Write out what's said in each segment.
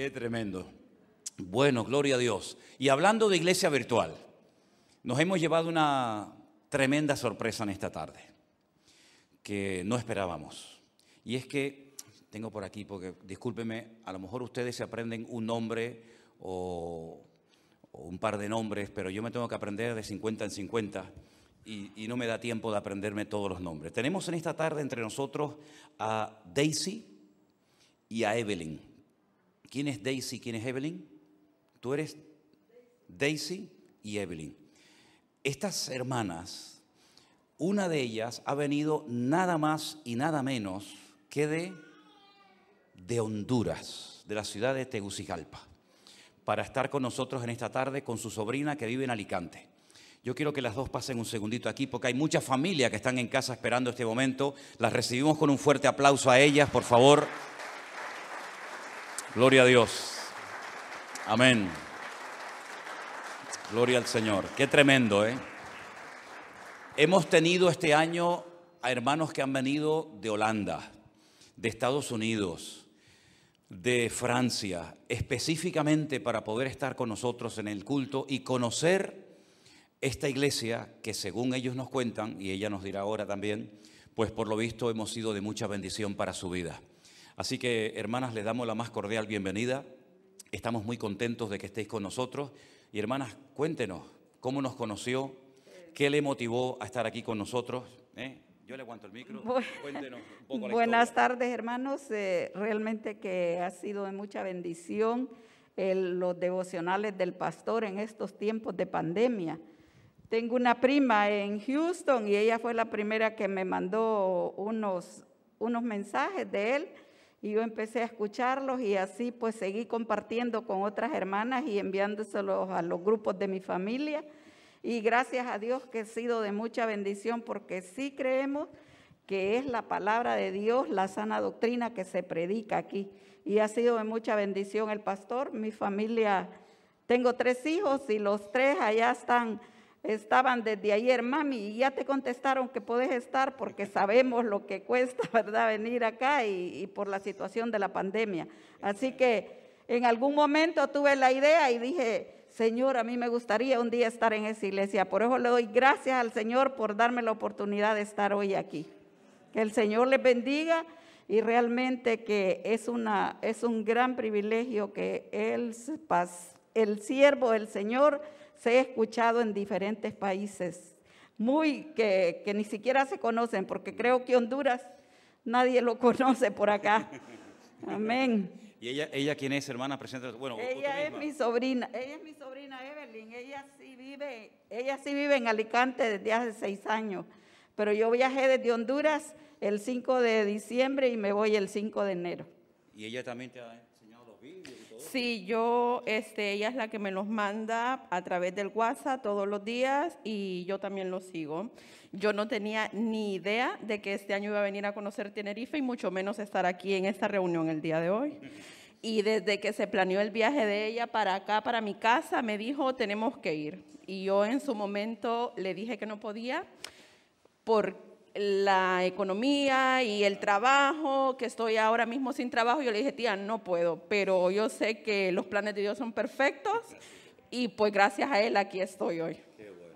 Qué tremendo. Bueno, gloria a Dios. Y hablando de iglesia virtual, nos hemos llevado una tremenda sorpresa en esta tarde, que no esperábamos. Y es que, tengo por aquí, porque discúlpeme, a lo mejor ustedes se aprenden un nombre o, un par de nombres, pero yo me tengo que aprender de 50 en 50 y, y no me da tiempo de aprenderme todos los nombres. Tenemos en esta tarde entre nosotros a Daisy y a Evelyn. ¿Quién es Daisy? ¿Quién es Evelyn? Tú eres Daisy y Evelyn. Estas hermanas, una de ellas ha venido nada más y nada menos que de, de Honduras, de la ciudad de Tegucigalpa, para estar con nosotros en esta tarde con su sobrina que vive en Alicante. Yo quiero que las dos pasen un segundito aquí porque hay mucha familia que están en casa esperando este momento. Las recibimos con un fuerte aplauso a ellas, por favor. Gloria a Dios. Amén. Gloria al Señor. Qué tremendo, ¿eh? Hemos tenido este año a hermanos que han venido de Holanda, de Estados Unidos, de Francia, específicamente para poder estar con nosotros en el culto y conocer esta iglesia que según ellos nos cuentan, y ella nos dirá ahora también, pues por lo visto hemos sido de mucha bendición para su vida. Así que, hermanas, les damos la más cordial bienvenida. Estamos muy contentos de que estéis con nosotros. Y hermanas, cuéntenos cómo nos conoció, qué le motivó a estar aquí con nosotros. ¿Eh? Yo le aguanto el micro. Cuéntenos un poco la Buenas historia. tardes, hermanos. Eh, realmente que ha sido de mucha bendición el- los devocionales del pastor en estos tiempos de pandemia. Tengo una prima en Houston y ella fue la primera que me mandó unos, unos mensajes de él y yo empecé a escucharlos y así pues seguí compartiendo con otras hermanas y enviándoselos a los grupos de mi familia. Y gracias a Dios que he sido de mucha bendición porque sí creemos que es la palabra de Dios, la sana doctrina que se predica aquí. Y ha sido de mucha bendición el pastor, mi familia. Tengo tres hijos y los tres allá están, estaban desde ayer, mami, y ya te contestaron que puedes estar porque sabemos lo que cuesta, ¿verdad?, venir acá y, y por la situación de la pandemia. Así que en algún momento tuve la idea y dije, Señor, a mí me gustaría un día estar en esa iglesia. Por eso le doy gracias al Señor por darme la oportunidad de estar hoy aquí. Que el Señor les bendiga y realmente que es, una, es un gran privilegio que el, el siervo del Señor sea escuchado en diferentes países, muy que, que ni siquiera se conocen, porque creo que Honduras nadie lo conoce por acá. Amén. ¿Y ella, ella quién es, hermana? Presenta. Bueno, Ella es mi sobrina, ella es mi sobrina Evelyn, ella sí vive, ella sí vive en Alicante desde hace seis años, pero yo viajé desde Honduras el 5 de diciembre y me voy el 5 de enero. Y ella también te ha enseñado los vídeos y todo. Sí, yo, este, ella es la que me los manda a través del WhatsApp todos los días y yo también los sigo. Yo no tenía ni idea de que este año iba a venir a conocer Tenerife y mucho menos estar aquí en esta reunión el día de hoy. Y desde que se planeó el viaje de ella para acá, para mi casa, me dijo, tenemos que ir. Y yo en su momento le dije que no podía por la economía y el trabajo, que estoy ahora mismo sin trabajo, yo le dije, tía, no puedo, pero yo sé que los planes de Dios son perfectos y pues gracias a Él aquí estoy hoy.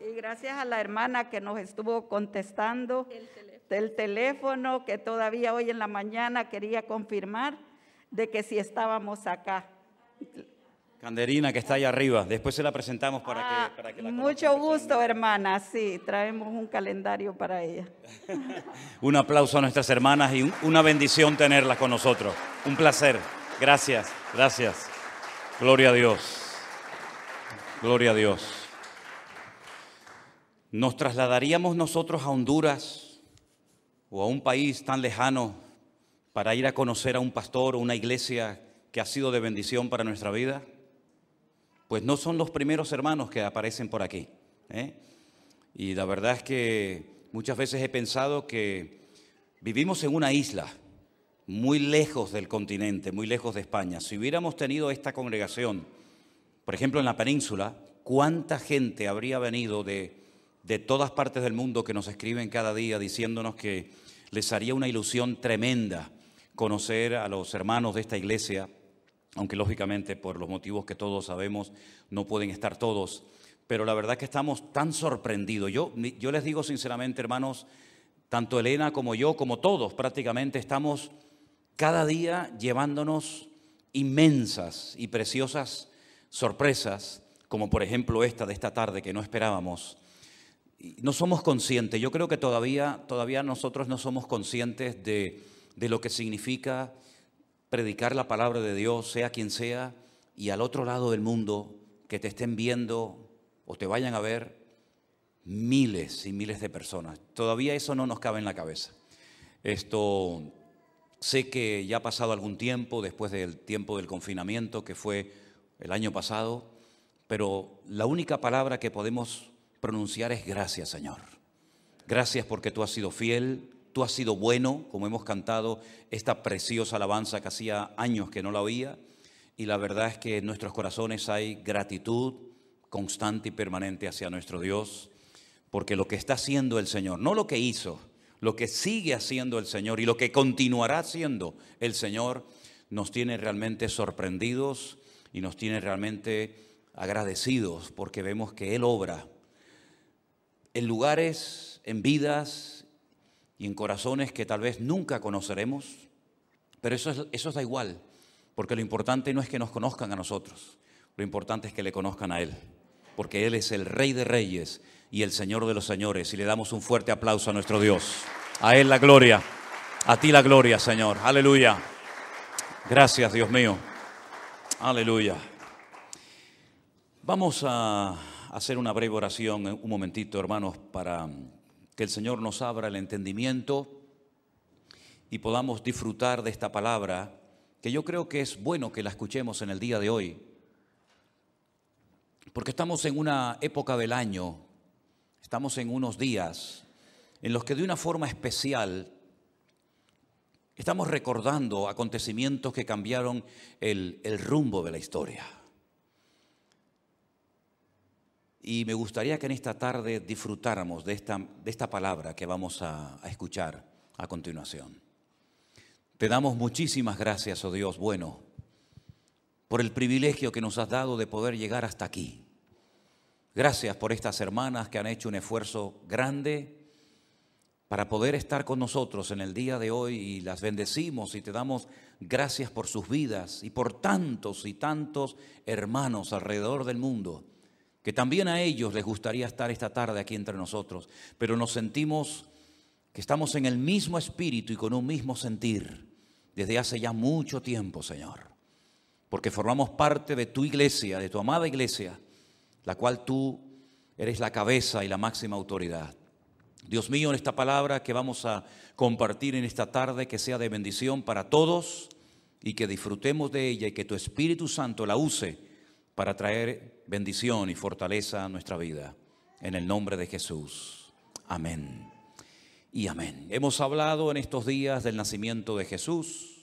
Y gracias a la hermana que nos estuvo contestando del teléfono, que todavía hoy en la mañana quería confirmar de que si estábamos acá. Canderina, que está allá arriba. Después se la presentamos para Ah, que, para que la mucho conozcan gusto, hermana. Sí, traemos un calendario para ella. Un aplauso a nuestras hermanas y un- una bendición tenerlas con nosotros. Un placer. Gracias, gracias. Gloria a Dios. Gloria a Dios. ¿Nos trasladaríamos nosotros a Honduras o a un país tan lejano para ir a conocer a un pastor o una iglesia que ha sido de bendición para nuestra vida? Pues no son los primeros hermanos que aparecen por aquí. ¿eh? Y la verdad es que muchas veces he pensado que vivimos en una isla muy lejos del continente, muy lejos de España. Si hubiéramos tenido esta congregación, por ejemplo, en la península, ¿cuánta gente habría venido de, de todas partes del mundo que nos escriben cada día diciéndonos que les haría una ilusión tremenda conocer a los hermanos de esta iglesia aunque lógicamente por los motivos que todos sabemos no pueden estar todos, pero la verdad que estamos tan sorprendidos. Yo, yo les digo sinceramente, hermanos, tanto Elena como yo, como todos prácticamente, estamos cada día llevándonos inmensas y preciosas sorpresas, como por ejemplo esta de esta tarde que no esperábamos. No somos conscientes, yo creo que todavía, todavía nosotros no somos conscientes de, de lo que significa predicar la palabra de Dios, sea quien sea, y al otro lado del mundo, que te estén viendo o te vayan a ver miles y miles de personas. Todavía eso no nos cabe en la cabeza. Esto sé que ya ha pasado algún tiempo después del tiempo del confinamiento que fue el año pasado, pero la única palabra que podemos pronunciar es gracias, Señor. Gracias porque tú has sido fiel, tú has sido bueno, como hemos cantado esta preciosa alabanza que hacía años que no la oía, y la verdad es que en nuestros corazones hay gratitud constante y permanente hacia nuestro Dios porque lo que está haciendo el Señor, no lo que hizo, lo que sigue haciendo el Señor y lo que continuará haciendo el Señor, nos tiene realmente sorprendidos y nos tiene realmente agradecidos porque vemos que Él obra en lugares, en vidas y en corazones que tal vez nunca conoceremos, pero eso, eso da igual, porque lo importante no es que nos conozcan a nosotros, lo importante es que le conozcan a Él, porque Él es el Rey de Reyes y el Señor de los señores. Y le damos un fuerte aplauso a nuestro Dios. A Él la gloria. A ti la gloria, Señor. Aleluya. Gracias, Dios mío. Aleluya. Vamos a hacer una breve oración, un momentito, hermanos, para que el Señor nos abra el entendimiento y podamos disfrutar de esta palabra, que yo creo que es bueno que la escuchemos en el día de hoy, porque estamos en una época del año Estamos en unos días en los que de una forma especial estamos recordando acontecimientos que cambiaron el, rumbo de la historia. Y me gustaría que en esta tarde disfrutáramos de esta, de esta palabra que vamos a, a escuchar a continuación. Te damos muchísimas gracias, oh Dios bueno, por el privilegio que nos has dado de poder llegar hasta aquí Gracias por estas hermanas que han hecho un esfuerzo grande para poder estar con nosotros en el día de hoy y las bendecimos y te damos gracias por sus vidas y por tantos y tantos hermanos alrededor del mundo, que también a ellos les gustaría estar esta tarde aquí entre nosotros, pero nos sentimos que estamos en el mismo espíritu y con un mismo sentir desde hace ya mucho tiempo, Señor, porque formamos parte de tu iglesia, de tu amada iglesia la cual tú eres la cabeza y la máxima autoridad. Dios mío, en esta palabra que vamos a compartir en esta tarde, que sea de bendición para todos y que disfrutemos de ella y que tu Espíritu Santo la use para traer bendición y fortaleza a nuestra vida. En el nombre de Jesús. Amén. Y amén. Hemos hablado en estos días del nacimiento de Jesús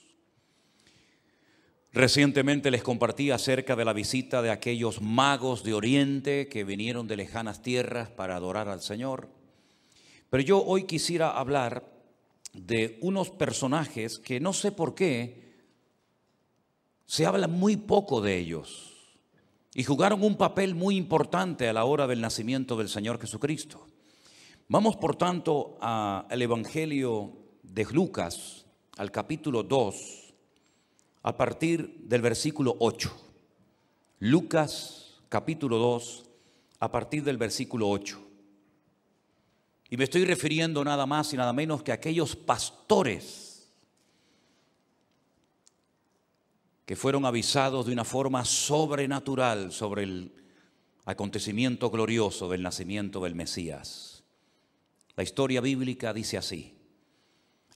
Recientemente les compartí acerca de la visita de aquellos magos de Oriente que vinieron de lejanas tierras para adorar al Señor. Pero yo hoy quisiera hablar de unos personajes que no sé por qué se habla muy poco de ellos y jugaron un papel muy importante a la hora del nacimiento del Señor Jesucristo. Vamos por tanto al Evangelio de Lucas, al capítulo 2 a partir del versículo 8. Lucas capítulo 2, a partir del versículo 8. Y me estoy refiriendo nada más y nada menos que a aquellos pastores que fueron avisados de una forma sobrenatural sobre el acontecimiento glorioso del nacimiento del Mesías. La historia bíblica dice así.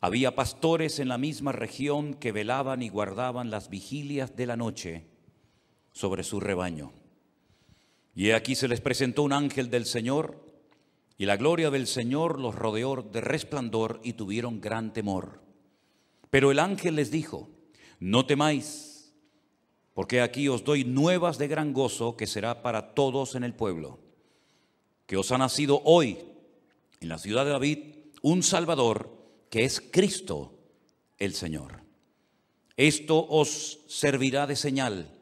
Había pastores en la misma región que velaban y guardaban las vigilias de la noche sobre su rebaño. Y aquí se les presentó un ángel del Señor, y la gloria del Señor los rodeó de resplandor y tuvieron gran temor. Pero el ángel les dijo, no temáis, porque aquí os doy nuevas de gran gozo que será para todos en el pueblo, que os ha nacido hoy en la ciudad de David un Salvador, que es Cristo el Señor. Esto os servirá de señal.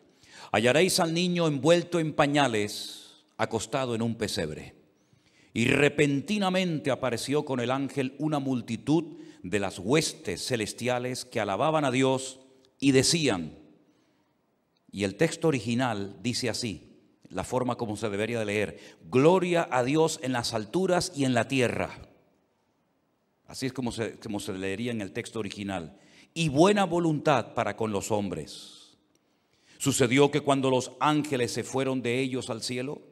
Hallaréis al niño envuelto en pañales, acostado en un pesebre. Y repentinamente apareció con el ángel una multitud de las huestes celestiales que alababan a Dios y decían, y el texto original dice así, la forma como se debería de leer, gloria a Dios en las alturas y en la tierra. Así es como se, como se leería en el texto original. Y buena voluntad para con los hombres. Sucedió que cuando los ángeles se fueron de ellos al cielo,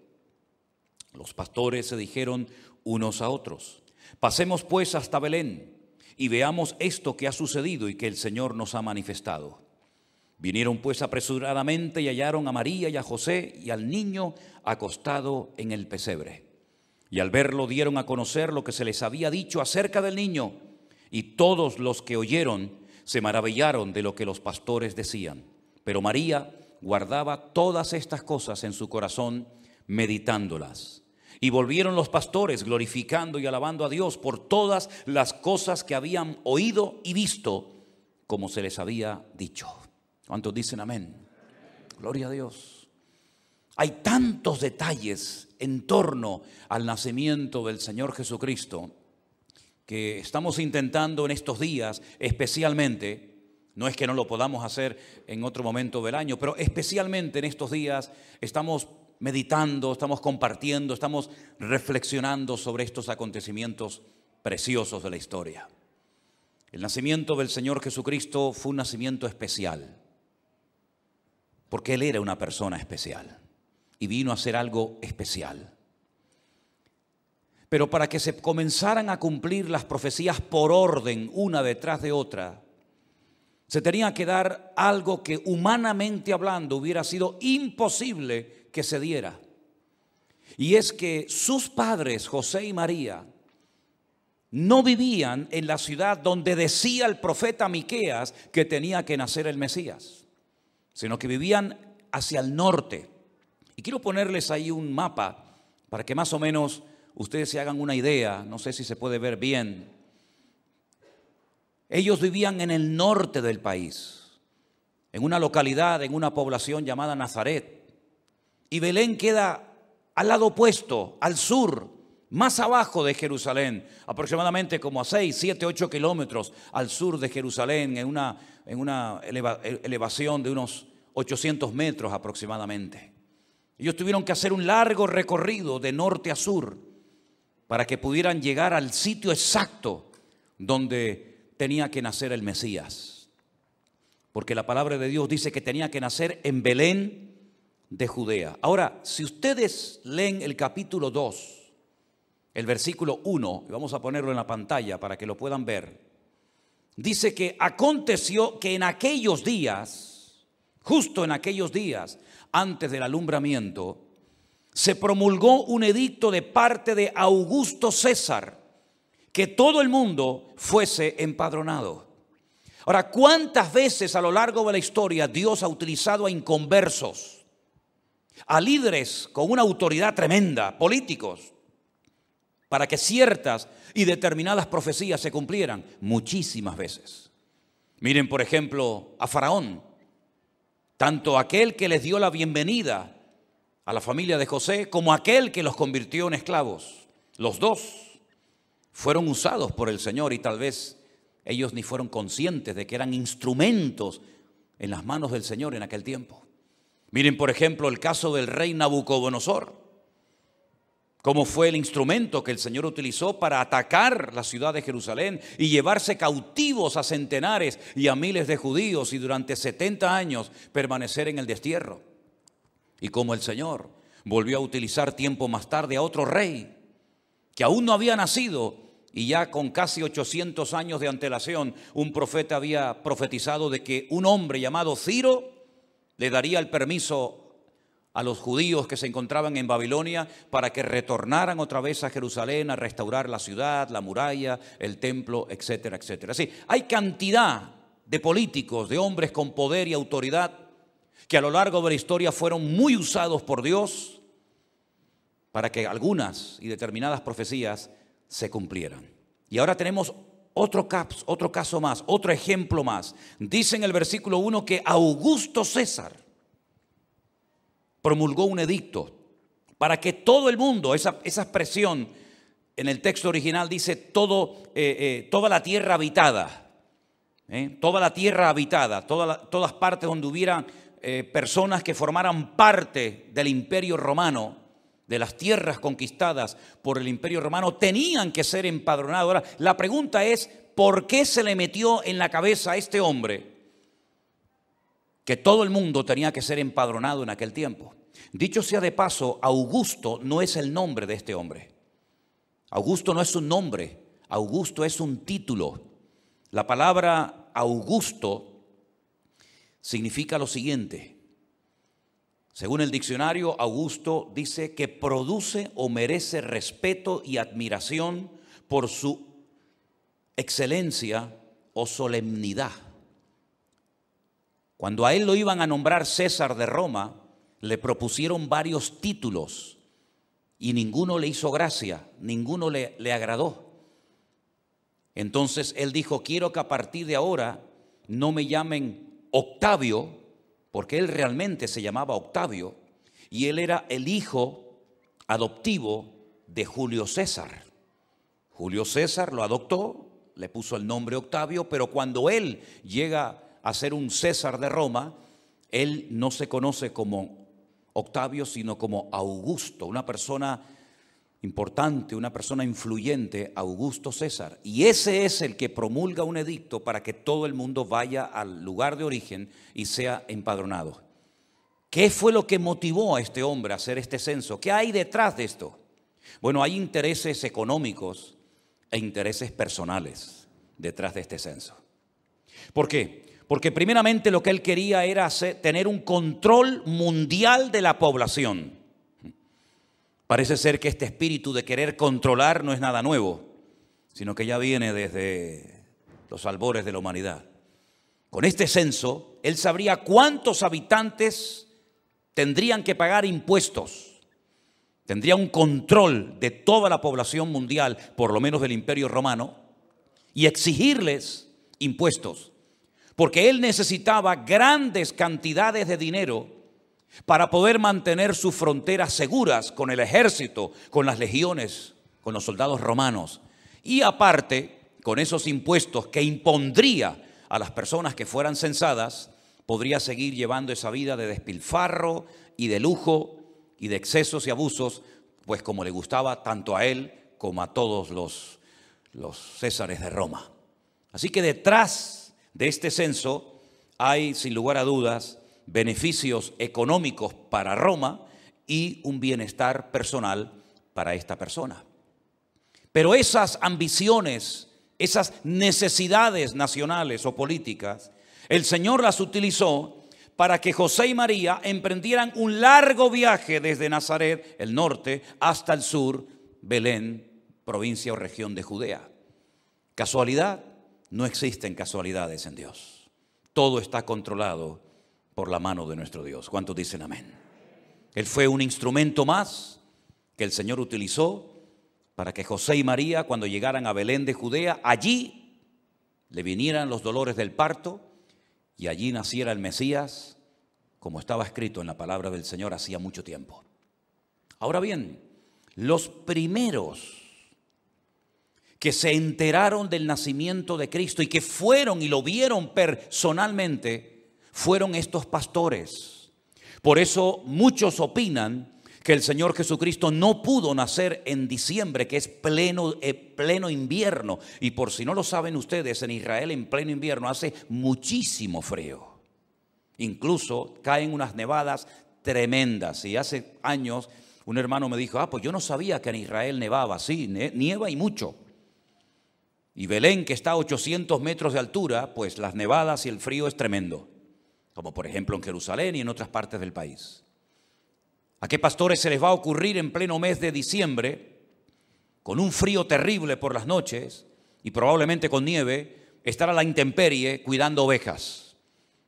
los pastores se dijeron unos a otros, pasemos pues hasta Belén y veamos esto que ha sucedido y que el Señor nos ha manifestado. Vinieron pues apresuradamente y hallaron a María y a José y al niño acostado en el pesebre. Y al verlo dieron a conocer lo que se les había dicho acerca del niño. Y todos los que oyeron se maravillaron de lo que los pastores decían. Pero María guardaba todas estas cosas en su corazón, meditándolas. Y volvieron los pastores glorificando y alabando a Dios por todas las cosas que habían oído y visto, como se les había dicho. ¿Cuántos dicen amén? Gloria a Dios. Hay tantos detalles en torno al nacimiento del Señor Jesucristo que estamos intentando en estos días, especialmente, no es que no lo podamos hacer en otro momento del año, pero especialmente en estos días estamos meditando, estamos compartiendo, estamos reflexionando sobre estos acontecimientos preciosos de la historia. El nacimiento del Señor Jesucristo fue un nacimiento especial, porque Él era una persona especial y vino a ser algo especial. Pero para que se comenzaran a cumplir las profecías por orden, una detrás de otra, se tenía que dar algo que humanamente hablando hubiera sido imposible que se diera. Y es que sus padres, José y María, no vivían en la ciudad donde decía el profeta Miqueas que tenía que nacer el Mesías, sino que vivían hacia el norte. Y quiero ponerles ahí un mapa para que más o menos ustedes se hagan una idea, no sé si se puede ver bien. Ellos vivían en el norte del país, en una localidad, en una población llamada Nazaret y Belén queda al lado opuesto, al sur, más abajo de Jerusalén, aproximadamente como a 6, 7, 8 kilómetros al sur de Jerusalén, en una, elevación de unos 800 metros aproximadamente. Ellos tuvieron que hacer un largo recorrido de norte a sur para que pudieran llegar al sitio exacto donde tenía que nacer el Mesías. Porque la palabra de Dios dice que tenía que nacer en Belén, de Judea. Ahora, si ustedes leen el capítulo 2, el versículo 1, y vamos a ponerlo en la pantalla para que lo puedan ver, dice que aconteció que en aquellos días, justo en aquellos días, antes del alumbramiento, se promulgó un edicto de parte de Augusto César, que todo el mundo fuese empadronado. Ahora, ¿cuántas veces a lo largo de la historia Dios ha utilizado a inconversos? a líderes con una autoridad tremenda, políticos, para que ciertas y determinadas profecías se cumplieran muchísimas veces. Miren, por ejemplo, a Faraón, tanto aquel que les dio la bienvenida a la familia de José como aquel que los convirtió en esclavos. Los dos fueron usados por el Señor y tal vez ellos ni fueron conscientes de que eran instrumentos en las manos del Señor en aquel tiempo. Miren, por ejemplo, el caso del rey Nabucodonosor. Cómo fue el instrumento que el Señor utilizó para atacar la ciudad de Jerusalén y llevarse cautivos a centenares y a miles de judíos y durante 70 años permanecer en el destierro. Y como el Señor volvió a utilizar tiempo más tarde a otro rey que aún no había nacido y ya con casi 800 años de antelación un profeta había profetizado de que un hombre llamado Ciro le daría el permiso a los judíos que se encontraban en Babilonia para que retornaran otra vez a Jerusalén a restaurar la ciudad, la muralla, el templo, etcétera, etcétera. Sí, hay cantidad de políticos, de hombres con poder y autoridad que a lo largo de la historia fueron muy usados por Dios para que algunas y determinadas profecías se cumplieran. Y ahora tenemos otro, caps, otro caso más, otro ejemplo más. Dice en el versículo 1 que Augusto César promulgó un edicto para que todo el mundo, esa, esa expresión en el texto original dice todo, eh, eh, toda la tierra habitada, ¿eh? toda la tierra habitada, todas partes donde hubieran personas que formaran parte del imperio romano, de las tierras conquistadas por el imperio romano, tenían que ser empadronados. Ahora, la pregunta es, ¿por qué se le metió en la cabeza a este hombre que todo el mundo tenía que ser empadronado en aquel tiempo? Dicho sea de paso, Augusto no es el nombre de este hombre. Augusto no es un nombre, Augusto es un título. La palabra Augusto significa lo siguiente. Según el diccionario, Augusto dice que produce o merece respeto y admiración por su excelencia o solemnidad. Cuando a él lo iban a nombrar César de Roma, le propusieron varios títulos y ninguno le hizo gracia, ninguno le, le agradó. Entonces él dijo, quiero que a partir de ahora no me llamen Octavio, porque él realmente se llamaba Octavio, y él era el hijo adoptivo de Julio César. Julio César lo adoptó, le puso el nombre Octavio, pero cuando él llega a ser un César de Roma, él no se conoce como Octavio, sino como Augusto, una persona importante, una persona influyente, Augusto César. Y ese es el que promulga un edicto para que todo el mundo vaya al lugar de origen y sea empadronado. ¿Qué fue lo que motivó a este hombre a hacer este censo? ¿Qué hay detrás de esto? Bueno, hay intereses económicos e intereses personales detrás de este censo. ¿Por qué? Porque primeramente lo que él quería era tener un control mundial de la población. Parece ser que este espíritu de querer controlar no es nada nuevo, sino que ya viene desde los albores de la humanidad. Con este censo, él sabría cuántos habitantes tendrían que pagar impuestos. Tendría un control de toda la población mundial, por lo menos del imperio romano, y exigirles impuestos porque él necesitaba grandes cantidades de dinero para poder mantener sus fronteras seguras con el ejército, con las legiones, con los soldados romanos. Y aparte, con esos impuestos que impondría a las personas que fueran censadas, podría seguir llevando esa vida de despilfarro y de lujo y de excesos y abusos, pues como le gustaba tanto a él como a todos los, los césares de Roma. Así que detrás de este censo hay, sin lugar a dudas, beneficios económicos para Roma y un bienestar personal para esta persona. Pero esas ambiciones, esas necesidades nacionales o políticas, el Señor las utilizó para que José y María emprendieran un largo viaje desde Nazaret, el norte, hasta el sur, Belén, provincia o región de Judea. ¿Casualidad? No existen casualidades en Dios. Todo está controlado por la mano de nuestro Dios. ¿Cuántos dicen amén? Él fue un instrumento más que el Señor utilizó para que José y María, cuando llegaran a Belén de Judea, allí le vinieran los dolores del parto y allí naciera el Mesías, como estaba escrito en la palabra del Señor hacía mucho tiempo. Ahora bien, los primeros que se enteraron del nacimiento de Cristo y que fueron y lo vieron personalmente, fueron estos pastores. Por eso muchos opinan que el Señor Jesucristo no pudo nacer en diciembre, que es pleno, eh, pleno invierno. Y por si no lo saben ustedes, en Israel en pleno invierno hace muchísimo frío. Incluso caen unas nevadas tremendas. Y hace años un hermano me dijo, ah, pues yo no sabía que en Israel nevaba. Sí, nieva y mucho. Y Belén, que está a 800 metros de altura, pues las nevadas y el frío es tremendo, como por ejemplo en Jerusalén y en otras partes del país. ¿A qué pastores se les va a ocurrir en pleno mes de diciembre, con un frío terrible por las noches y probablemente con nieve, estar a la intemperie cuidando ovejas?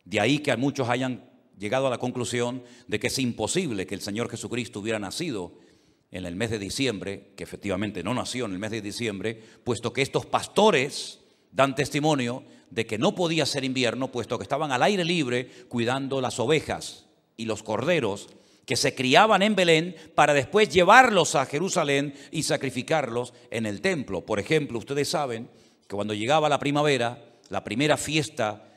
De ahí que a muchos hayan llegado a la conclusión de que es imposible que el Señor Jesucristo hubiera nacido en el mes de diciembre, que efectivamente no nació en el mes de diciembre, puesto que estos pastores dan testimonio de que no podía ser invierno, puesto que estaban al aire libre cuidando las ovejas y los corderos que se criaban en Belén para después llevarlos a Jerusalén y sacrificarlos en el templo. Por ejemplo, ustedes saben que cuando llegaba la primavera, la primera fiesta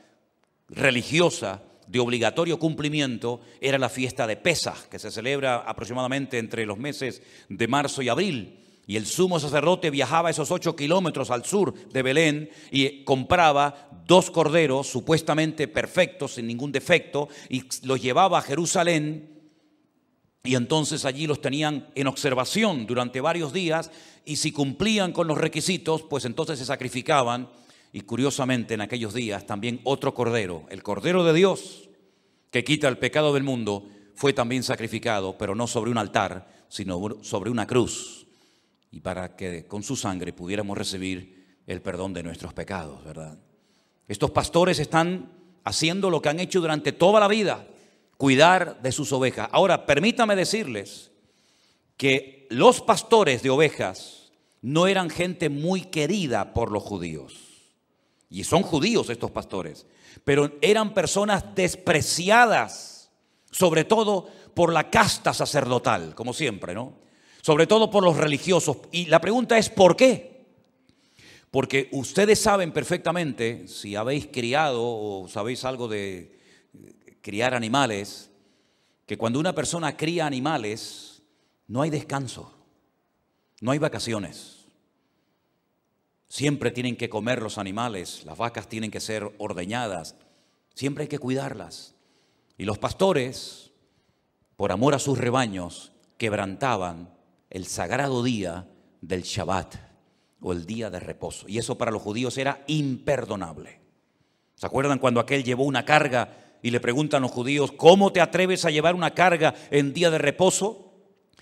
religiosa de obligatorio cumplimiento era la fiesta de Pesach, que se celebra aproximadamente entre los meses de marzo y abril. Y el sumo sacerdote viajaba esos ocho kilómetros al sur de Belén y compraba dos corderos supuestamente perfectos, sin ningún defecto, y los llevaba a Jerusalén. Y entonces allí los tenían en observación durante varios días y si cumplían con los requisitos, pues entonces se sacrificaban. Y curiosamente en aquellos días también otro cordero, el cordero de Dios, que quita el pecado del mundo, fue también sacrificado, pero no sobre un altar, sino sobre una cruz y para que con su sangre pudiéramos recibir el perdón de nuestros pecados, ¿verdad? Estos pastores están haciendo lo que han hecho durante toda la vida, cuidar de sus ovejas. Ahora, permítame decirles que los pastores de ovejas no eran gente muy querida por los judíos. Y son judíos estos pastores, pero eran personas despreciadas, sobre todo por la casta sacerdotal, como siempre, ¿no? sobre todo por los religiosos. Y la pregunta es, ¿por qué? Porque ustedes saben perfectamente, si habéis criado o sabéis algo de criar animales, que cuando una persona cría animales, no hay descanso, no hay vacaciones. Siempre tienen que comer los animales, las vacas tienen que ser ordeñadas, siempre hay que cuidarlas. Y los pastores, por amor a sus rebaños, quebrantaban el sagrado día del Shabbat o el día de reposo. Y eso para los judíos era imperdonable. ¿Se acuerdan cuando aquel llevó una carga y le preguntan los judíos, ¿cómo te atreves a llevar una carga en día de reposo?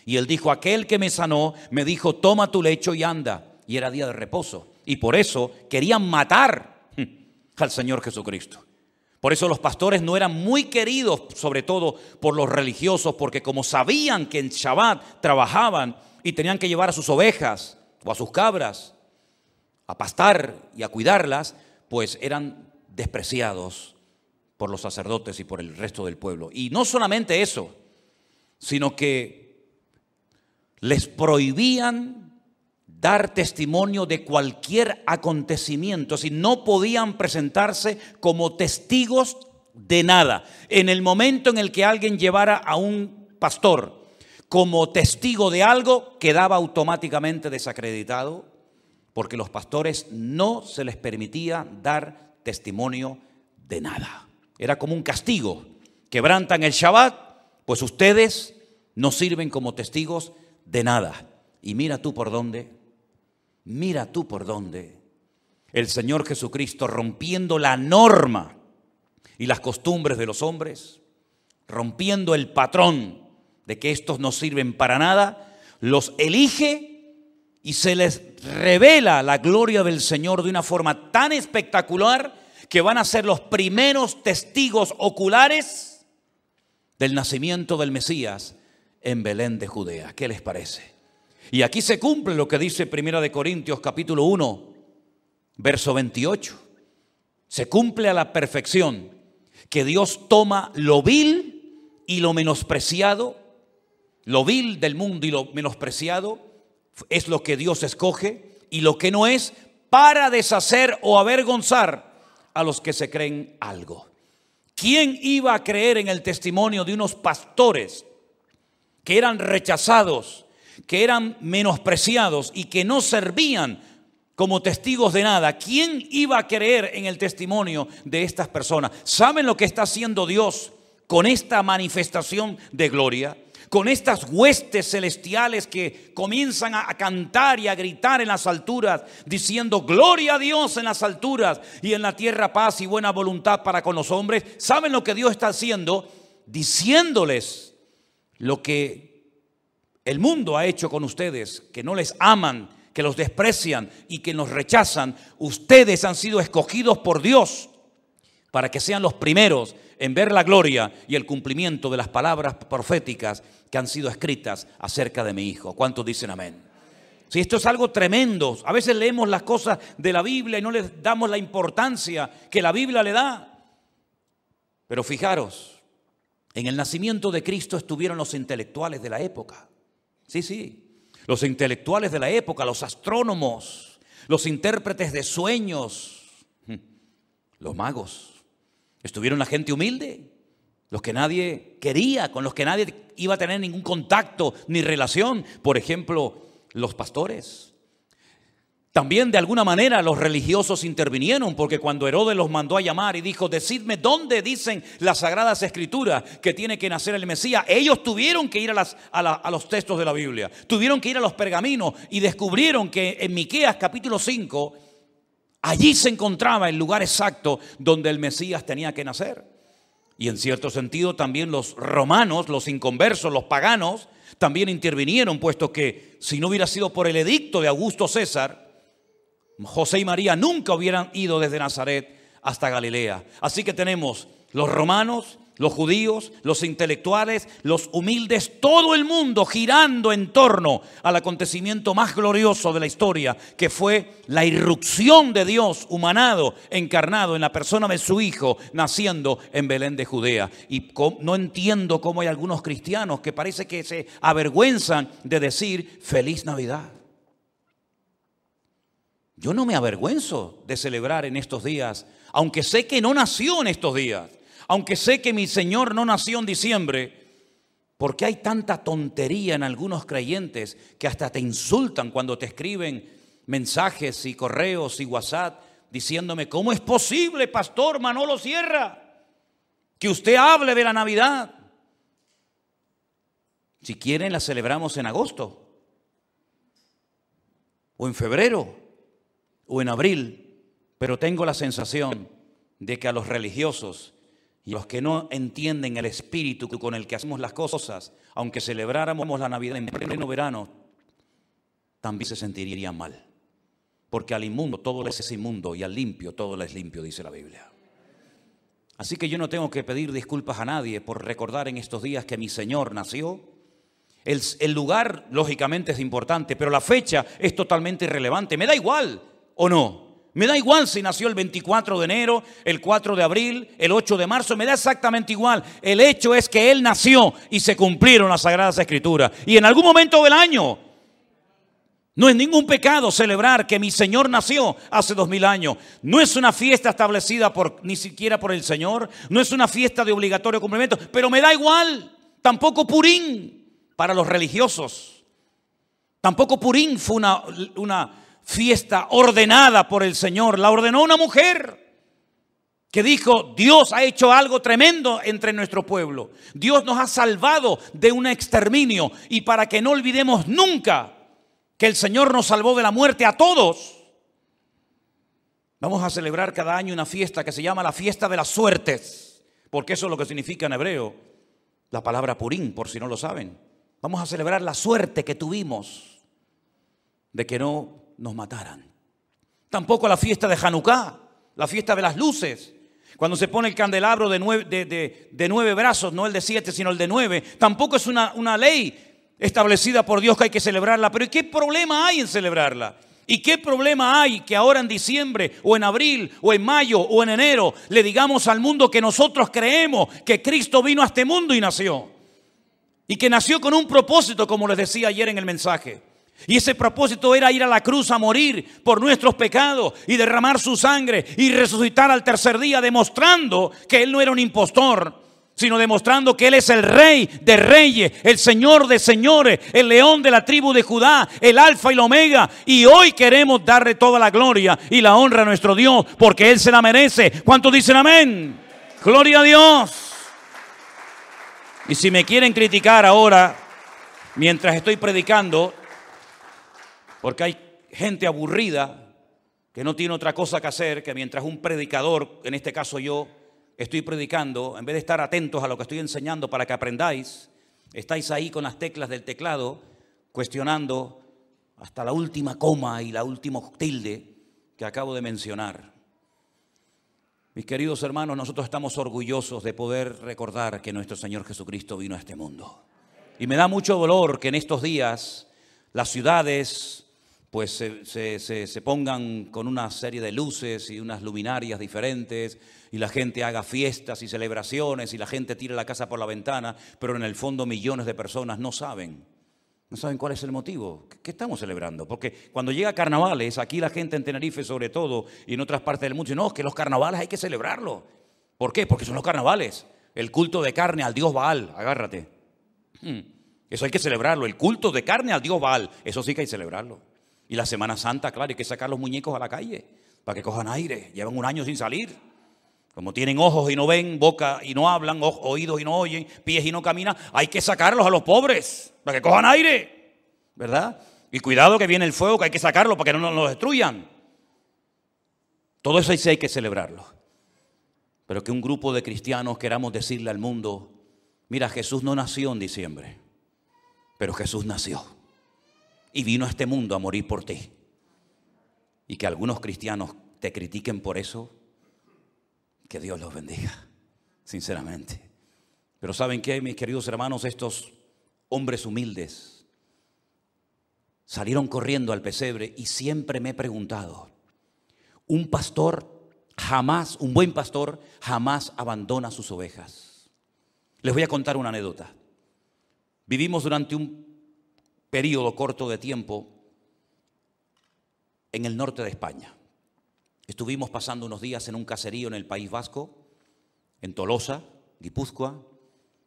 Y él dijo, aquel que me sanó me dijo, toma tu lecho y anda. Y era día de reposo. Y por eso querían matar al Señor Jesucristo. Por eso los pastores no eran muy queridos, sobre todo por los religiosos, porque como sabían que en Shabbat trabajaban y tenían que llevar a sus ovejas o a sus cabras a pastar y a cuidarlas, pues eran despreciados por los sacerdotes y por el resto del pueblo. Y no solamente eso, sino que les prohibían dar testimonio de cualquier acontecimiento, si no podían presentarse como testigos de nada. En el momento en el que alguien llevara a un pastor como testigo de algo, quedaba automáticamente desacreditado, porque los pastores no se les permitía dar testimonio de nada. Era como un castigo. Quebrantan el Shabbat, pues ustedes no sirven como testigos de nada. Y mira tú por dónde Mira tú por dónde el Señor Jesucristo rompiendo la norma y las costumbres de los hombres, rompiendo el patrón de que estos no sirven para nada, los elige y se les revela la gloria del Señor de una forma tan espectacular que van a ser los primeros testigos oculares del nacimiento del Mesías en Belén de Judea. ¿Qué les parece? Y aquí se cumple lo que dice Primera de Corintios capítulo 1, verso 28. Se cumple a la perfección que Dios toma lo vil y lo menospreciado, lo vil del mundo y lo menospreciado es lo que Dios escoge y lo que no es para deshacer o avergonzar a los que se creen algo. ¿Quién iba a creer en el testimonio de unos pastores que eran rechazados? Que eran menospreciados y que no servían como testigos de nada. ¿Quién iba a creer en el testimonio de estas personas? ¿Saben lo que está haciendo Dios con esta manifestación de gloria? Con estas huestes celestiales que comienzan a cantar y a gritar en las alturas, diciendo, gloria a Dios en las alturas y en la tierra paz y buena voluntad para con los hombres. ¿Saben lo que Dios está haciendo? Diciéndoles lo que el mundo ha hecho con ustedes, que no les aman, que los desprecian y que nos rechazan, ustedes han sido escogidos por Dios para que sean los primeros en ver la gloria y el cumplimiento de las palabras proféticas que han sido escritas acerca de mi Hijo. ¿Cuántos dicen amén? Si esto es algo tremendo, a veces leemos las cosas de la Biblia y no les damos la importancia que la Biblia le da. Pero fijaros, en el nacimiento de Cristo estuvieron los intelectuales de la época. Sí, sí, los intelectuales de la época, los astrónomos, los intérpretes de sueños, los magos. Estuvieron la gente humilde, los que nadie quería, con los que nadie iba a tener ningún contacto ni relación. Por ejemplo, los pastores. También de alguna manera los religiosos intervinieron porque cuando Herodes los mandó a llamar y dijo, decidme dónde dicen las sagradas escrituras que tiene que nacer el Mesías, ellos tuvieron que ir a, las, a, los textos de la Biblia, tuvieron que ir a los pergaminos y descubrieron que en Miqueas capítulo 5, allí se encontraba el lugar exacto donde el Mesías tenía que nacer. Y en cierto sentido también los romanos, los inconversos, los paganos, también intervinieron, puesto que si no hubiera sido por el edicto de Augusto César, José y María nunca hubieran ido desde Nazaret hasta Galilea. Así que tenemos los romanos, los judíos, los intelectuales, los humildes, todo el mundo girando en torno al acontecimiento más glorioso de la historia, que fue la irrupción de Dios humanado, encarnado en la persona de su Hijo, naciendo en Belén de Judea. Y no entiendo cómo hay algunos cristianos que parece que se avergüenzan de decir feliz Navidad. Yo no me avergüenzo de celebrar en estos días, aunque sé que no nació en estos días aunque sé que mi Señor no nació en diciembre, ¿por qué hay tanta tontería en algunos creyentes que hasta te insultan cuando te escriben mensajes y correos y WhatsApp diciéndome, ¿cómo es posible, pastor Manolo Sierra, que usted hable de la Navidad? Si quieren, la celebramos en agosto, o en febrero, o en abril, pero tengo la sensación de que a los religiosos y los que no entienden el espíritu con el que hacemos las cosas, aunque celebráramos la Navidad en pleno verano, también se sentirían mal. Porque al inmundo todo le es inmundo y al limpio todo le es limpio, dice la Biblia. Así que yo no tengo que pedir disculpas a nadie por recordar en estos días que mi Señor nació. El, el lugar, lógicamente, es importante, pero la fecha es totalmente irrelevante. Me da igual o no. Me da igual si nació el 24 de enero, el 4 de abril, el 8 de marzo, me da exactamente igual. El hecho es que Él nació y se cumplieron las Sagradas Escrituras. Y en algún momento del año, no es ningún pecado celebrar que mi Señor nació hace dos mil años. No es una fiesta establecida por, ni siquiera por el Señor. No es una fiesta de obligatorio cumplimiento. Pero me da igual. Tampoco Purín para los religiosos. Tampoco Purín fue una, una fiesta ordenada por el Señor. La ordenó una mujer que dijo, Dios ha hecho algo tremendo entre nuestro pueblo. Dios nos ha salvado de un exterminio. Y para que no olvidemos nunca que el Señor nos salvó de la muerte a todos, vamos a celebrar cada año una fiesta que se llama la fiesta de las suertes, porque eso es lo que significa en hebreo la palabra purín, por si no lo saben. Vamos a celebrar la suerte que tuvimos de que no nos mataran. Tampoco la fiesta de Hanukkah, la fiesta de las luces. Cuando se pone el candelabro de nueve, de, nueve brazos, no el de siete, sino el de nueve, tampoco es una, una ley establecida por Dios que hay que celebrarla. Pero ¿qué problema hay en celebrarla? ¿Y qué problema hay que ahora en diciembre o en abril o en mayo o en enero le digamos al mundo que nosotros creemos que Cristo vino a este mundo y nació? Y que nació con un propósito, como les decía ayer en el mensaje. Y ese propósito era ir a la cruz a morir por nuestros pecados y derramar su sangre y resucitar al tercer día, demostrando que Él no era un impostor, sino demostrando que Él es el rey de reyes, el señor de señores, el león de la tribu de Judá, el alfa y el omega. Y hoy queremos darle toda la gloria y la honra a nuestro Dios, porque Él se la merece. ¿Cuántos dicen amén? Gloria a Dios. Y si me quieren criticar ahora, mientras estoy predicando, porque hay gente aburrida que no tiene otra cosa que hacer que mientras un predicador, en este caso yo, estoy predicando, en vez de estar atentos a lo que estoy enseñando para que aprendáis, estáis ahí con las teclas del teclado cuestionando hasta la última coma y la última tilde que acabo de mencionar. Mis queridos hermanos, nosotros estamos orgullosos de poder recordar que nuestro Señor Jesucristo vino a este mundo. Y me da mucho dolor que en estos días las ciudades pues se, se- se- pongan con una serie de luces y unas luminarias diferentes y la gente haga fiestas y celebraciones y la gente tire la casa por la ventana, pero en el fondo millones de personas no saben. No saben cuál es el motivo. ¿Qué- ¿Qué estamos celebrando? Porque cuando llega carnavales, aquí la gente en Tenerife sobre todo y en otras partes del mundo dice, no, es que los carnavales hay que celebrarlo. ¿Por qué? Porque son los carnavales. El culto de carne al dios Baal, agárrate. Hmm. Eso hay que celebrarlo. El culto de carne al dios Baal, eso sí que hay que celebrarlo. Y la Semana Santa, claro, hay que sacar los muñecos a la calle para que cojan aire. Llevan un año sin salir. Como tienen ojos y no ven, boca y no hablan, oídos y no oyen, pies y no caminan, hay que sacarlos a los pobres para que cojan aire. ¿Verdad? Y cuidado que viene el fuego, que hay que sacarlo para que no nos destruyan. Todo eso sí hay que celebrarlo. Pero que un grupo de cristianos queramos decirle al mundo, mira, Jesús no nació en diciembre, pero Jesús nació y vino a este mundo a morir por ti. Y que algunos cristianos te critiquen por eso, que Dios los bendiga, sinceramente. Pero ¿saben qué, mis queridos hermanos? Estos hombres humildes salieron corriendo al pesebre y siempre me he preguntado, un pastor jamás, un buen pastor jamás abandona sus ovejas. Les voy a contar una anécdota. Vivimos durante un periodo corto de tiempo en el norte de España. Estuvimos pasando unos días en un caserío en el País Vasco, en Tolosa, Guipúzcoa,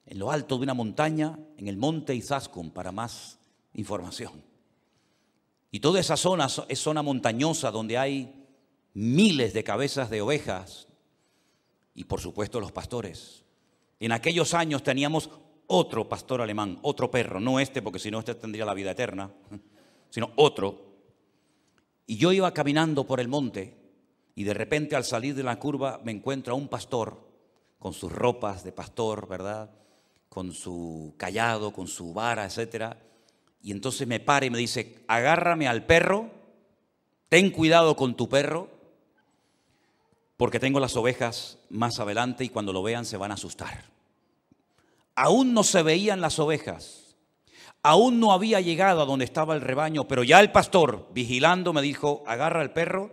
en lo alto de una montaña, en el monte Izaskun, para más información. Y toda esa zona es zona montañosa donde hay miles de cabezas de ovejas y por supuesto los pastores. En aquellos años teníamos otro pastor alemán, otro perro, no este porque si no este tendría la vida eterna, sino otro. Y yo iba caminando por el monte y de repente al salir de la curva me encuentro a un pastor con sus ropas de pastor, ¿verdad? Con su callado, con su vara, etcétera. Y entonces me para y me dice, agárrame al perro, ten cuidado con tu perro, porque tengo las ovejas más adelante y cuando lo vean se van a asustar. Aún no se veían las ovejas, aún no había llegado a donde estaba el rebaño, pero ya el pastor, vigilando, me dijo, agarra al perro,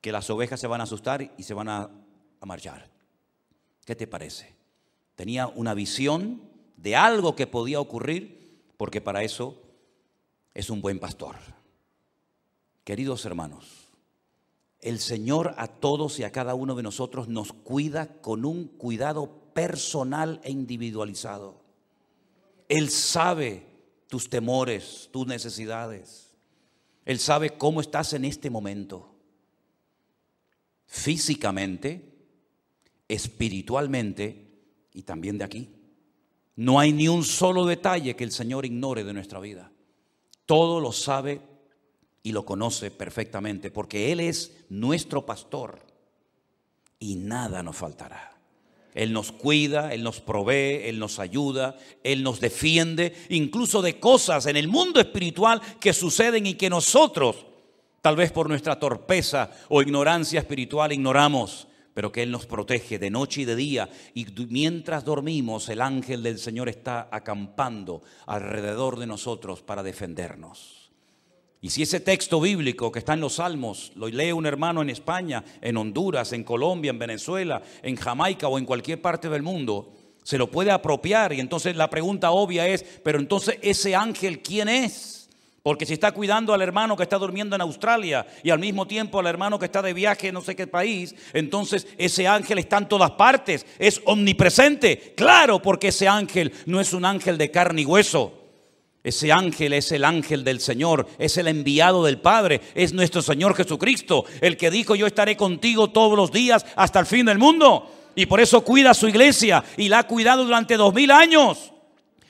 que las ovejas se van a asustar y se van a, a marchar. ¿Qué te parece? Tenía una visión de algo que podía ocurrir, porque para eso es un buen pastor. Queridos hermanos, el Señor a todos y a cada uno de nosotros nos cuida con un cuidado personal e individualizado. Él sabe tus temores, tus necesidades. Él sabe cómo estás en este momento. Físicamente, espiritualmente y también de aquí. No hay ni un solo detalle que el Señor ignore de nuestra vida. Todo lo sabe y lo conoce perfectamente porque Él es nuestro pastor y nada nos faltará. Él nos cuida, Él nos provee, Él nos ayuda, Él nos defiende, incluso de cosas en el mundo espiritual que suceden y que nosotros, tal vez por nuestra torpeza o ignorancia espiritual, ignoramos, pero que Él nos protege de noche y de día. Y mientras dormimos, el ángel del Señor está acampando alrededor de nosotros para defendernos. Y si ese texto bíblico que está en los Salmos lo lee un hermano en España, en Honduras, en Colombia, en Venezuela, en Jamaica o en cualquier parte del mundo, se lo puede apropiar. Y entonces la pregunta obvia es, pero entonces ese ángel, ¿quién es? Porque si está cuidando al hermano que está durmiendo en Australia y al mismo tiempo al hermano que está de viaje en no sé qué país, entonces ese ángel está en todas partes, es omnipresente. Claro, porque ese ángel no es un ángel de carne y hueso. Ese ángel es el ángel del Señor, es el enviado del Padre, es nuestro Señor Jesucristo, el que dijo yo estaré contigo todos los días hasta el fin del mundo. Y por eso cuida a su iglesia y la ha cuidado durante dos mil años.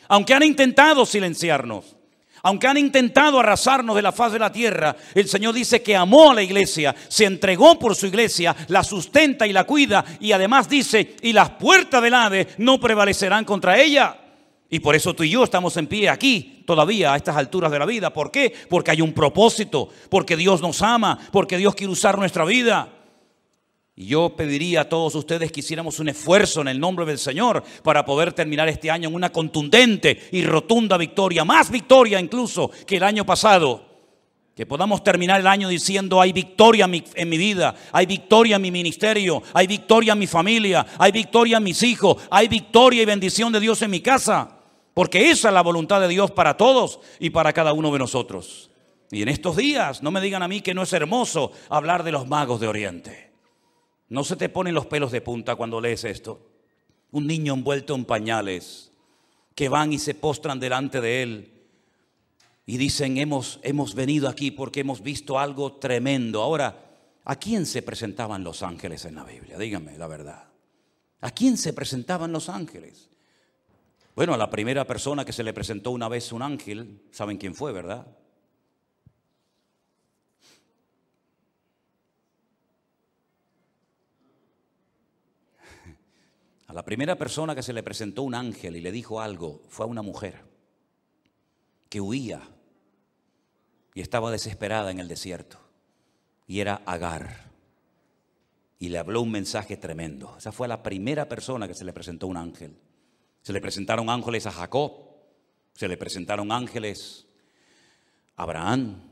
Aunque han intentado silenciarnos, aunque han intentado arrasarnos de la faz de la tierra, el Señor dice que amó a la iglesia, se entregó por su iglesia, la sustenta y la cuida y además dice, y las puertas del Hades no prevalecerán contra ella. Y por eso tú y yo estamos en pie aquí todavía a estas alturas de la vida. ¿Por qué? Porque hay un propósito, porque Dios nos ama, porque Dios quiere usar nuestra vida. Y yo pediría a todos ustedes que hiciéramos un esfuerzo en el nombre del Señor para poder terminar este año en una contundente y rotunda victoria, más victoria incluso que el año pasado. Que podamos terminar el año diciendo hay victoria en mi, en mi, vida, hay victoria en mi ministerio, hay victoria en mi familia, hay victoria en mis hijos, hay victoria y bendición de Dios en mi casa. Porque esa es la voluntad de Dios para todos y para cada uno de nosotros. Y en estos días, no me digan a mí que no es hermoso hablar de los magos de Oriente. No se te ponen los pelos de punta cuando lees esto. Un niño envuelto en pañales, que van y se postran delante de él y dicen, hemos, hemos venido aquí porque hemos visto algo tremendo. Ahora, ¿a quién se presentaban los ángeles en la Biblia? Díganme la verdad. ¿A quién se presentaban los ángeles? Bueno, la primera persona que se le presentó una vez un ángel, ¿saben quién fue, verdad? A la primera persona que se le presentó un ángel y le dijo algo fue a una mujer que huía y estaba desesperada en el desierto. Y era Agar. Y le habló un mensaje tremendo. Esa fue la primera persona que se le presentó un ángel. Se le presentaron ángeles a Jacob. Se le presentaron ángeles a Abraham.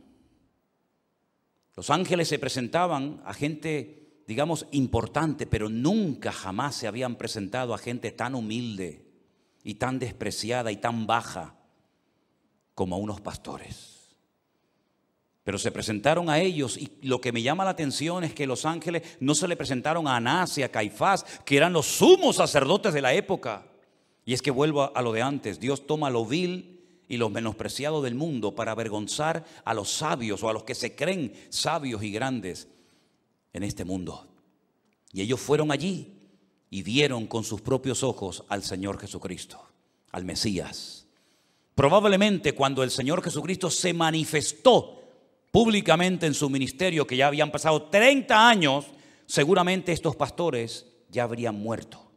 Los ángeles se presentaban a gente, digamos, importante, pero nunca jamás se habían presentado a gente tan humilde y tan despreciada y tan baja como a unos pastores. Pero se presentaron a ellos y lo que me llama la atención es que los ángeles no se le presentaron a Anás y a Caifás, que eran los sumos sacerdotes de la época. Y es que vuelvo a lo de antes, Dios toma lo vil y lo menospreciado del mundo para avergonzar a los sabios o a los que se creen sabios y grandes en este mundo. Y ellos fueron allí y vieron con sus propios ojos al Señor Jesucristo, al Mesías. Probablemente cuando el Señor Jesucristo se manifestó públicamente en su ministerio, que ya habían pasado 30 años, seguramente estos pastores ya habrían muerto.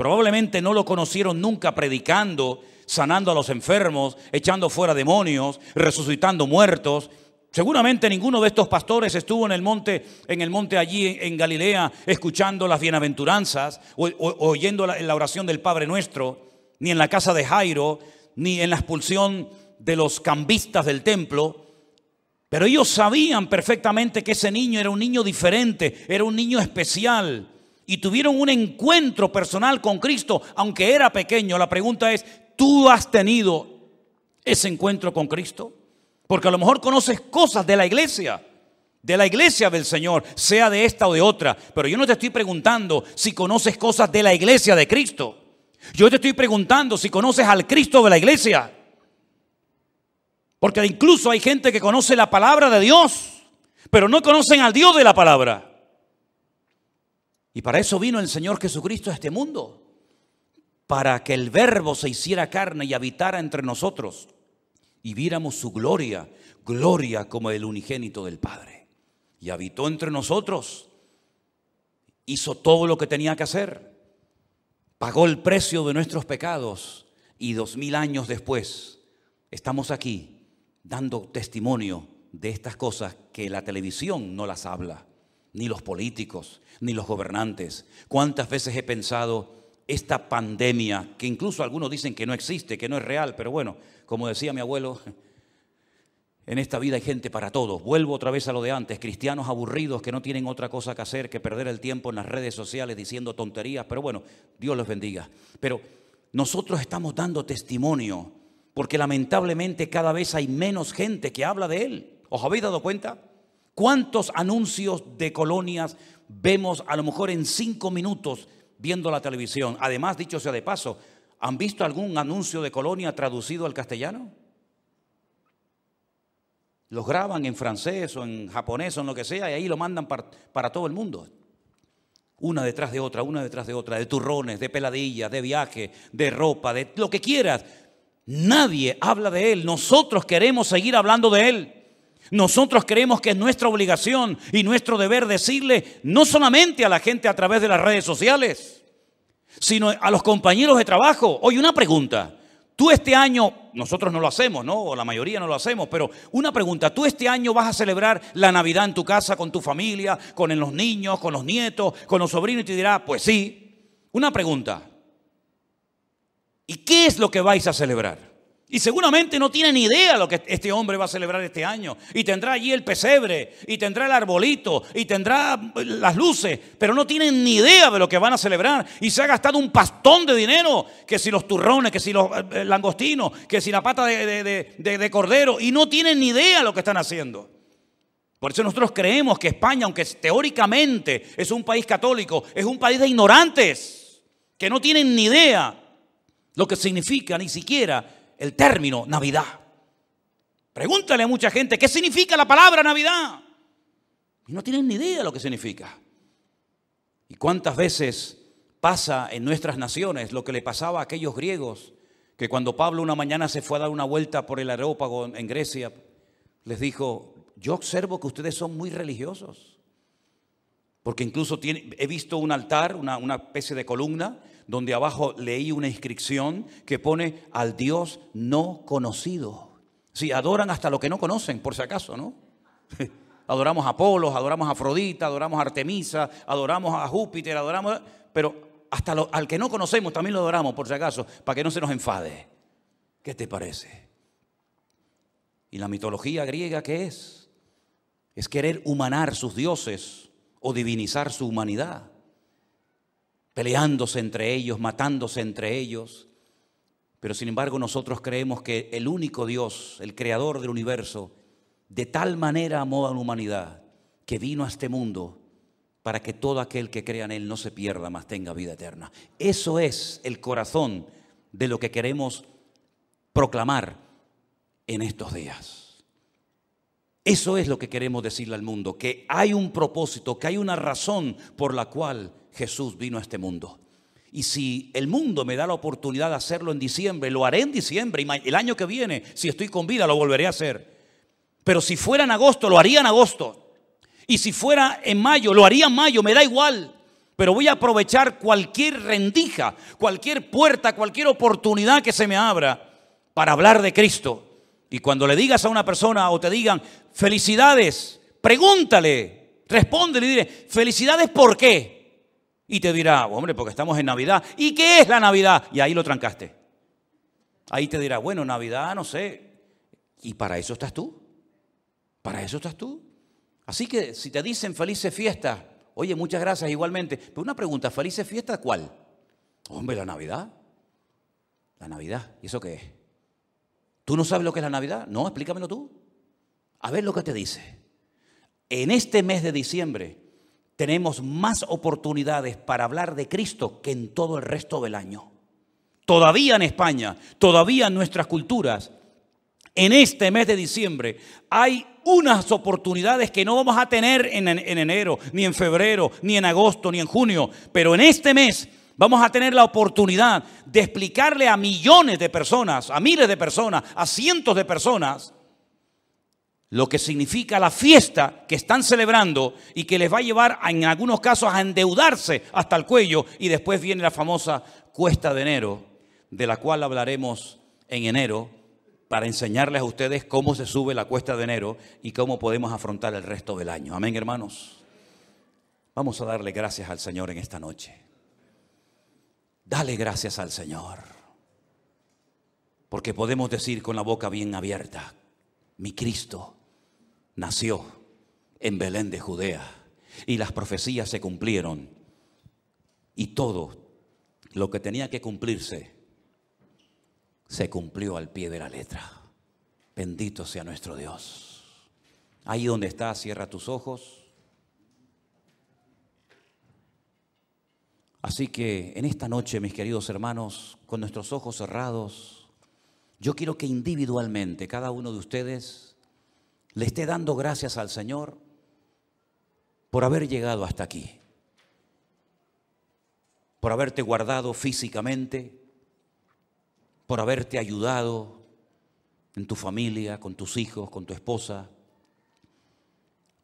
Probablemente no lo conocieron nunca predicando, sanando a los enfermos, echando fuera demonios, resucitando muertos. Seguramente ninguno de estos pastores estuvo en el monte, en el monte allí en Galilea, escuchando las bienaventuranzas o, oyendo la, la oración del Padre Nuestro, ni en la casa de Jairo, ni en la expulsión de los cambistas del templo. Pero ellos sabían perfectamente que ese niño era un niño diferente, era un niño especial. Y tuvieron un encuentro personal con Cristo, aunque era pequeño. La pregunta es, ¿tú has tenido ese encuentro con Cristo? Porque a lo mejor conoces cosas de la iglesia, de la iglesia del Señor, sea de esta o de otra. Pero yo no te estoy preguntando si conoces cosas de la iglesia de Cristo. Yo te estoy preguntando si conoces al Cristo de la iglesia. Porque incluso hay gente que conoce la palabra de Dios, pero no conocen al Dios de la palabra. Y para eso vino el Señor Jesucristo a este mundo, para que el verbo se hiciera carne y habitara entre nosotros y viéramos su gloria, gloria como el unigénito del Padre. Y habitó entre nosotros, hizo todo lo que tenía que hacer, pagó el precio de nuestros pecados y dos mil años después estamos aquí dando testimonio de estas cosas que la televisión no las habla, ni los políticos, ni los gobernantes. ¿Cuántas veces he pensado esta pandemia, que incluso algunos dicen que no existe, que no es real, pero bueno, como decía mi abuelo, en esta vida hay gente para todos. Vuelvo otra vez a lo de antes, cristianos aburridos que no tienen otra cosa que hacer que perder el tiempo en las redes sociales diciendo tonterías, pero bueno, Dios los bendiga. Pero nosotros estamos dando testimonio porque lamentablemente cada vez hay menos gente que habla de él. ¿Os habéis dado cuenta? ¿Cuántos anuncios de colonias vemos a lo mejor en cinco minutos viendo la televisión? Además, dicho sea de paso, ¿han visto algún anuncio de colonia traducido al castellano? Los graban en francés o en japonés o en lo que sea y ahí lo mandan para, para todo el mundo. Una detrás de otra, una detrás de otra, de turrones, de peladillas, de viaje, de ropa, de lo que quieras. Nadie habla de Él. Nosotros queremos seguir hablando de Él. Nosotros creemos que es nuestra obligación y nuestro deber decirle no solamente a la gente a través de las redes sociales, sino a los compañeros de trabajo. Oye, una pregunta. Tú este año, nosotros no lo hacemos, ¿no? O la mayoría no lo hacemos, pero una pregunta. ¿Tú este año vas a celebrar la Navidad en tu casa con tu familia, con los niños, con los nietos, con los sobrinos? Y te dirá, pues sí. Una pregunta. ¿Y qué es lo que vais a celebrar? Y seguramente no tiene ni idea lo que este hombre va a celebrar este año. Y tendrá allí el pesebre, y tendrá el arbolito, y tendrá las luces, pero no tienen ni idea de lo que van a celebrar. Y se ha gastado un pastón de dinero, que si los turrones, que si los eh, langostinos, que si la pata de, de cordero, y no tienen ni idea de lo que están haciendo. Por eso nosotros creemos que España, aunque teóricamente es un país católico, es un país de ignorantes, que no tienen ni idea lo que significa ni siquiera el término Navidad. Pregúntale a mucha gente, ¿qué significa la palabra Navidad? Y no tienen ni idea de lo que significa. ¿Y cuántas veces pasa en nuestras naciones lo que le pasaba a aquellos griegos que cuando Pablo una mañana se fue a dar una vuelta por el aerópago en Grecia, les dijo, yo observo que ustedes son muy religiosos. Porque incluso he visto un altar, una, una especie de columna, donde abajo leí una inscripción que pone al Dios no conocido. Sí, adoran hasta lo que no conocen, por si acaso, ¿no? Adoramos a Apolos, adoramos a Afrodita, adoramos a Artemisa, adoramos a Júpiter, adoramos, pero hasta al que no conocemos también lo adoramos, por si acaso, para que no se nos enfade. ¿Qué te parece? ¿Y la mitología griega qué es? Es querer humanar sus dioses o divinizar su humanidad peleándose entre ellos, matándose entre ellos. Pero sin embargo nosotros creemos que el único Dios, el creador del universo, de tal manera amó a la humanidad que vino a este mundo para que todo aquel que crea en Él no se pierda, mas tenga vida eterna. Eso es el corazón de lo que queremos proclamar en estos días. Eso es lo que queremos decirle al mundo, que hay un propósito, que hay una razón por la cual Jesús vino a este mundo. Y si el mundo me da la oportunidad de hacerlo en diciembre, lo haré en diciembre. Y el año que viene, si estoy con vida, lo volveré a hacer. Pero si fuera en agosto, lo haría en agosto. Y si fuera en mayo, lo haría en mayo, me da igual. Pero voy a aprovechar cualquier rendija, cualquier puerta, cualquier oportunidad que se me abra para hablar de Cristo. Y cuando le digas a una persona o te digan, felicidades, pregúntale, respóndele y dile, felicidades, ¿por qué? Y te dirá, hombre, porque estamos en Navidad. ¿Y qué es la Navidad? Y ahí lo trancaste. Ahí te dirá, bueno, Navidad, no sé. ¿Y para eso estás tú? ¿Para eso estás tú? Así que si te dicen felices fiestas, oye, muchas gracias igualmente. Pero una pregunta, ¿felices fiestas cuál? Hombre, la Navidad. La Navidad. ¿Y eso qué es? ¿Tú no sabes lo que es la Navidad? No, explícamelo tú. A ver lo que te dice. En este mes de diciembre tenemos más oportunidades para hablar de Cristo que en todo el resto del año. Todavía en España, todavía en nuestras culturas, en este mes de diciembre hay unas oportunidades que no vamos a tener en, enero, ni en febrero, ni en agosto, ni en junio, pero en este mes vamos a tener la oportunidad de explicarle a millones de personas, a miles de personas, a cientos de personas, lo que significa la fiesta que están celebrando y que les va a llevar en algunos casos a endeudarse hasta el cuello y después viene la famosa cuesta de enero, de la cual hablaremos en enero para enseñarles a ustedes cómo se sube la cuesta de enero y cómo podemos afrontar el resto del año. Amén, hermanos. Vamos a darle gracias al Señor en esta noche. Dale gracias al Señor. Porque podemos decir con la boca bien abierta, mi Cristo nació en Belén de Judea y las profecías se cumplieron y todo lo que tenía que cumplirse se cumplió al pie de la letra. Bendito sea nuestro Dios. Ahí donde está, cierra tus ojos. Así que en esta noche, mis queridos hermanos, con nuestros ojos cerrados, yo quiero que individualmente cada uno de ustedes le esté dando gracias al Señor por haber llegado hasta aquí, por haberte guardado físicamente, por haberte ayudado en tu familia, con tus hijos, con tu esposa.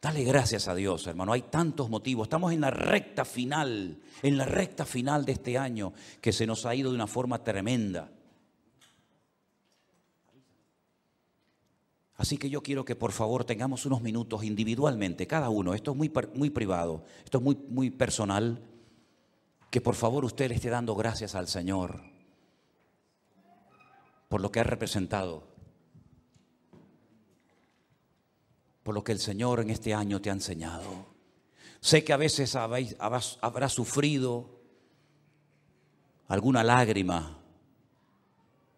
Dale gracias a Dios, hermano. Hay tantos motivos. Estamos en la recta final, en la recta final de este año que se nos ha ido de una forma tremenda. Así que yo quiero que por favor tengamos unos minutos individualmente, cada uno, esto es muy, muy privado, esto es muy, muy personal, que por favor usted le esté dando gracias al Señor por lo que has representado, por lo que el Señor en este año te ha enseñado. Sé que a veces habéis, habrás sufrido alguna lágrima,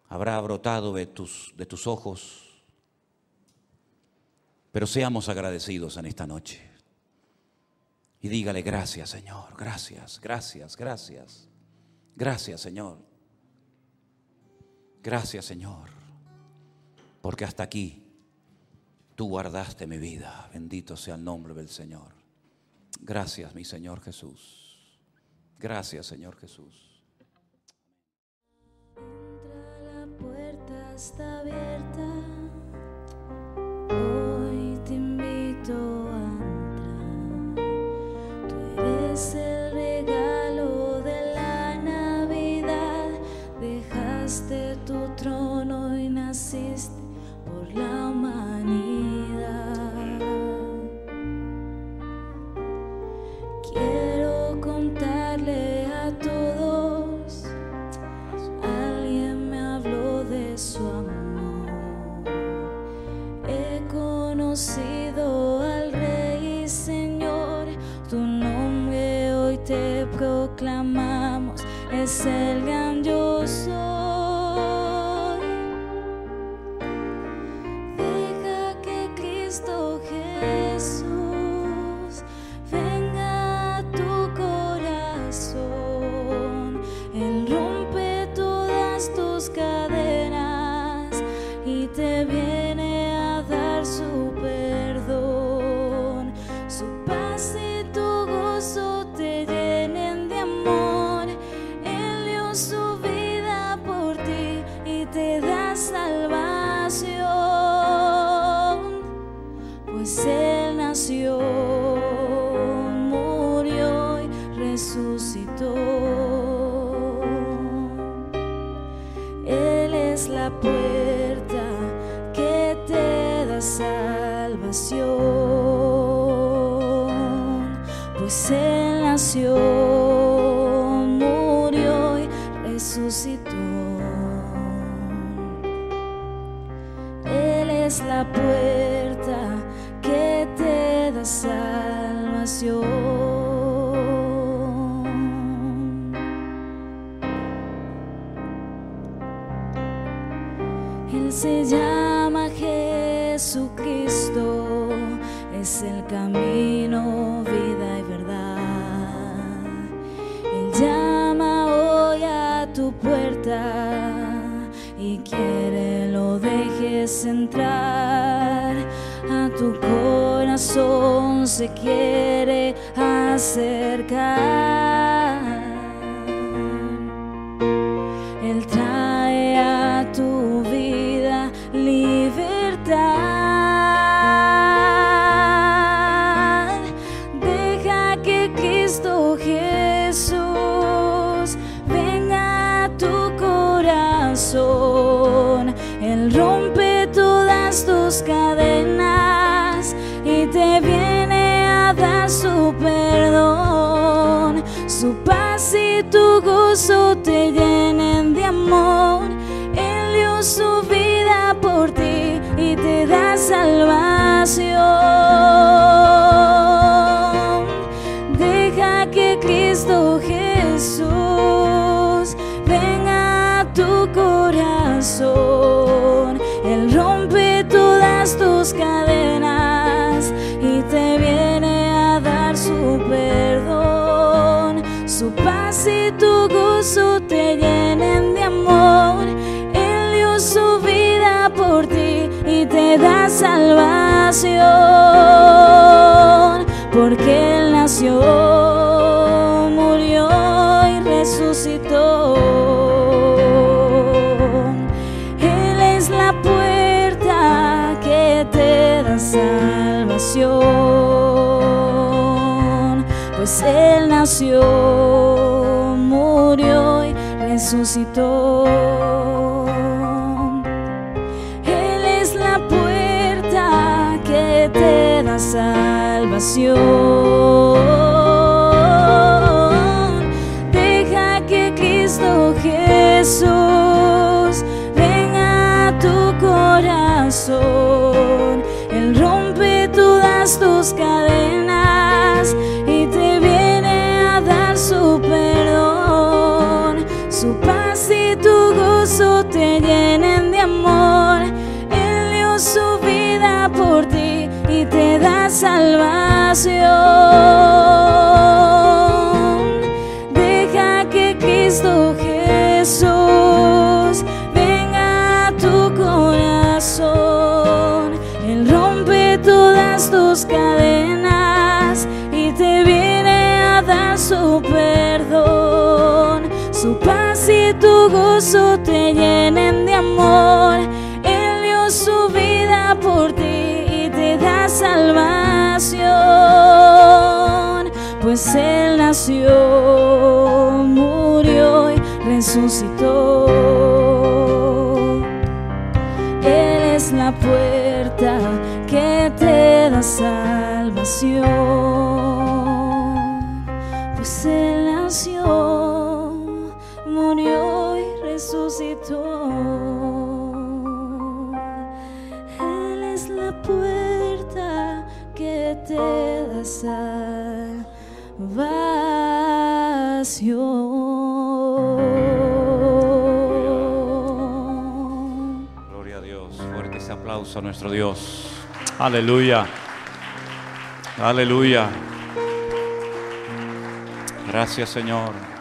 habrá brotado de tus, de tus ojos, pero seamos agradecidos en esta noche. Y dígale gracias Señor, gracias, gracias, gracias. Gracias Señor. Gracias Señor. Porque hasta aquí tú guardaste mi vida. Bendito sea el nombre del Señor. Gracias mi Señor Jesús. Gracias Señor Jesús. Entra, la puerta está abierta. Hoy te invito a entrar. Tú eres el y te viene a dar su perdón. Su paz y tu gozo te llenen de amor. Él dio su vida por ti y te da salvación. Cadenas y te viene a dar su perdón. Su paz y tu gozo te llenen de amor. Él dio su vida por ti y te da salvación. Porque Él nació, Pues Él nació, murió y resucitó. Él es la puerta que te da salvación. nación. Pues él nació, murió y resucitó. Él es la puerta que te da salvación. Dios. Aleluya. Aleluya. Gracias Señor.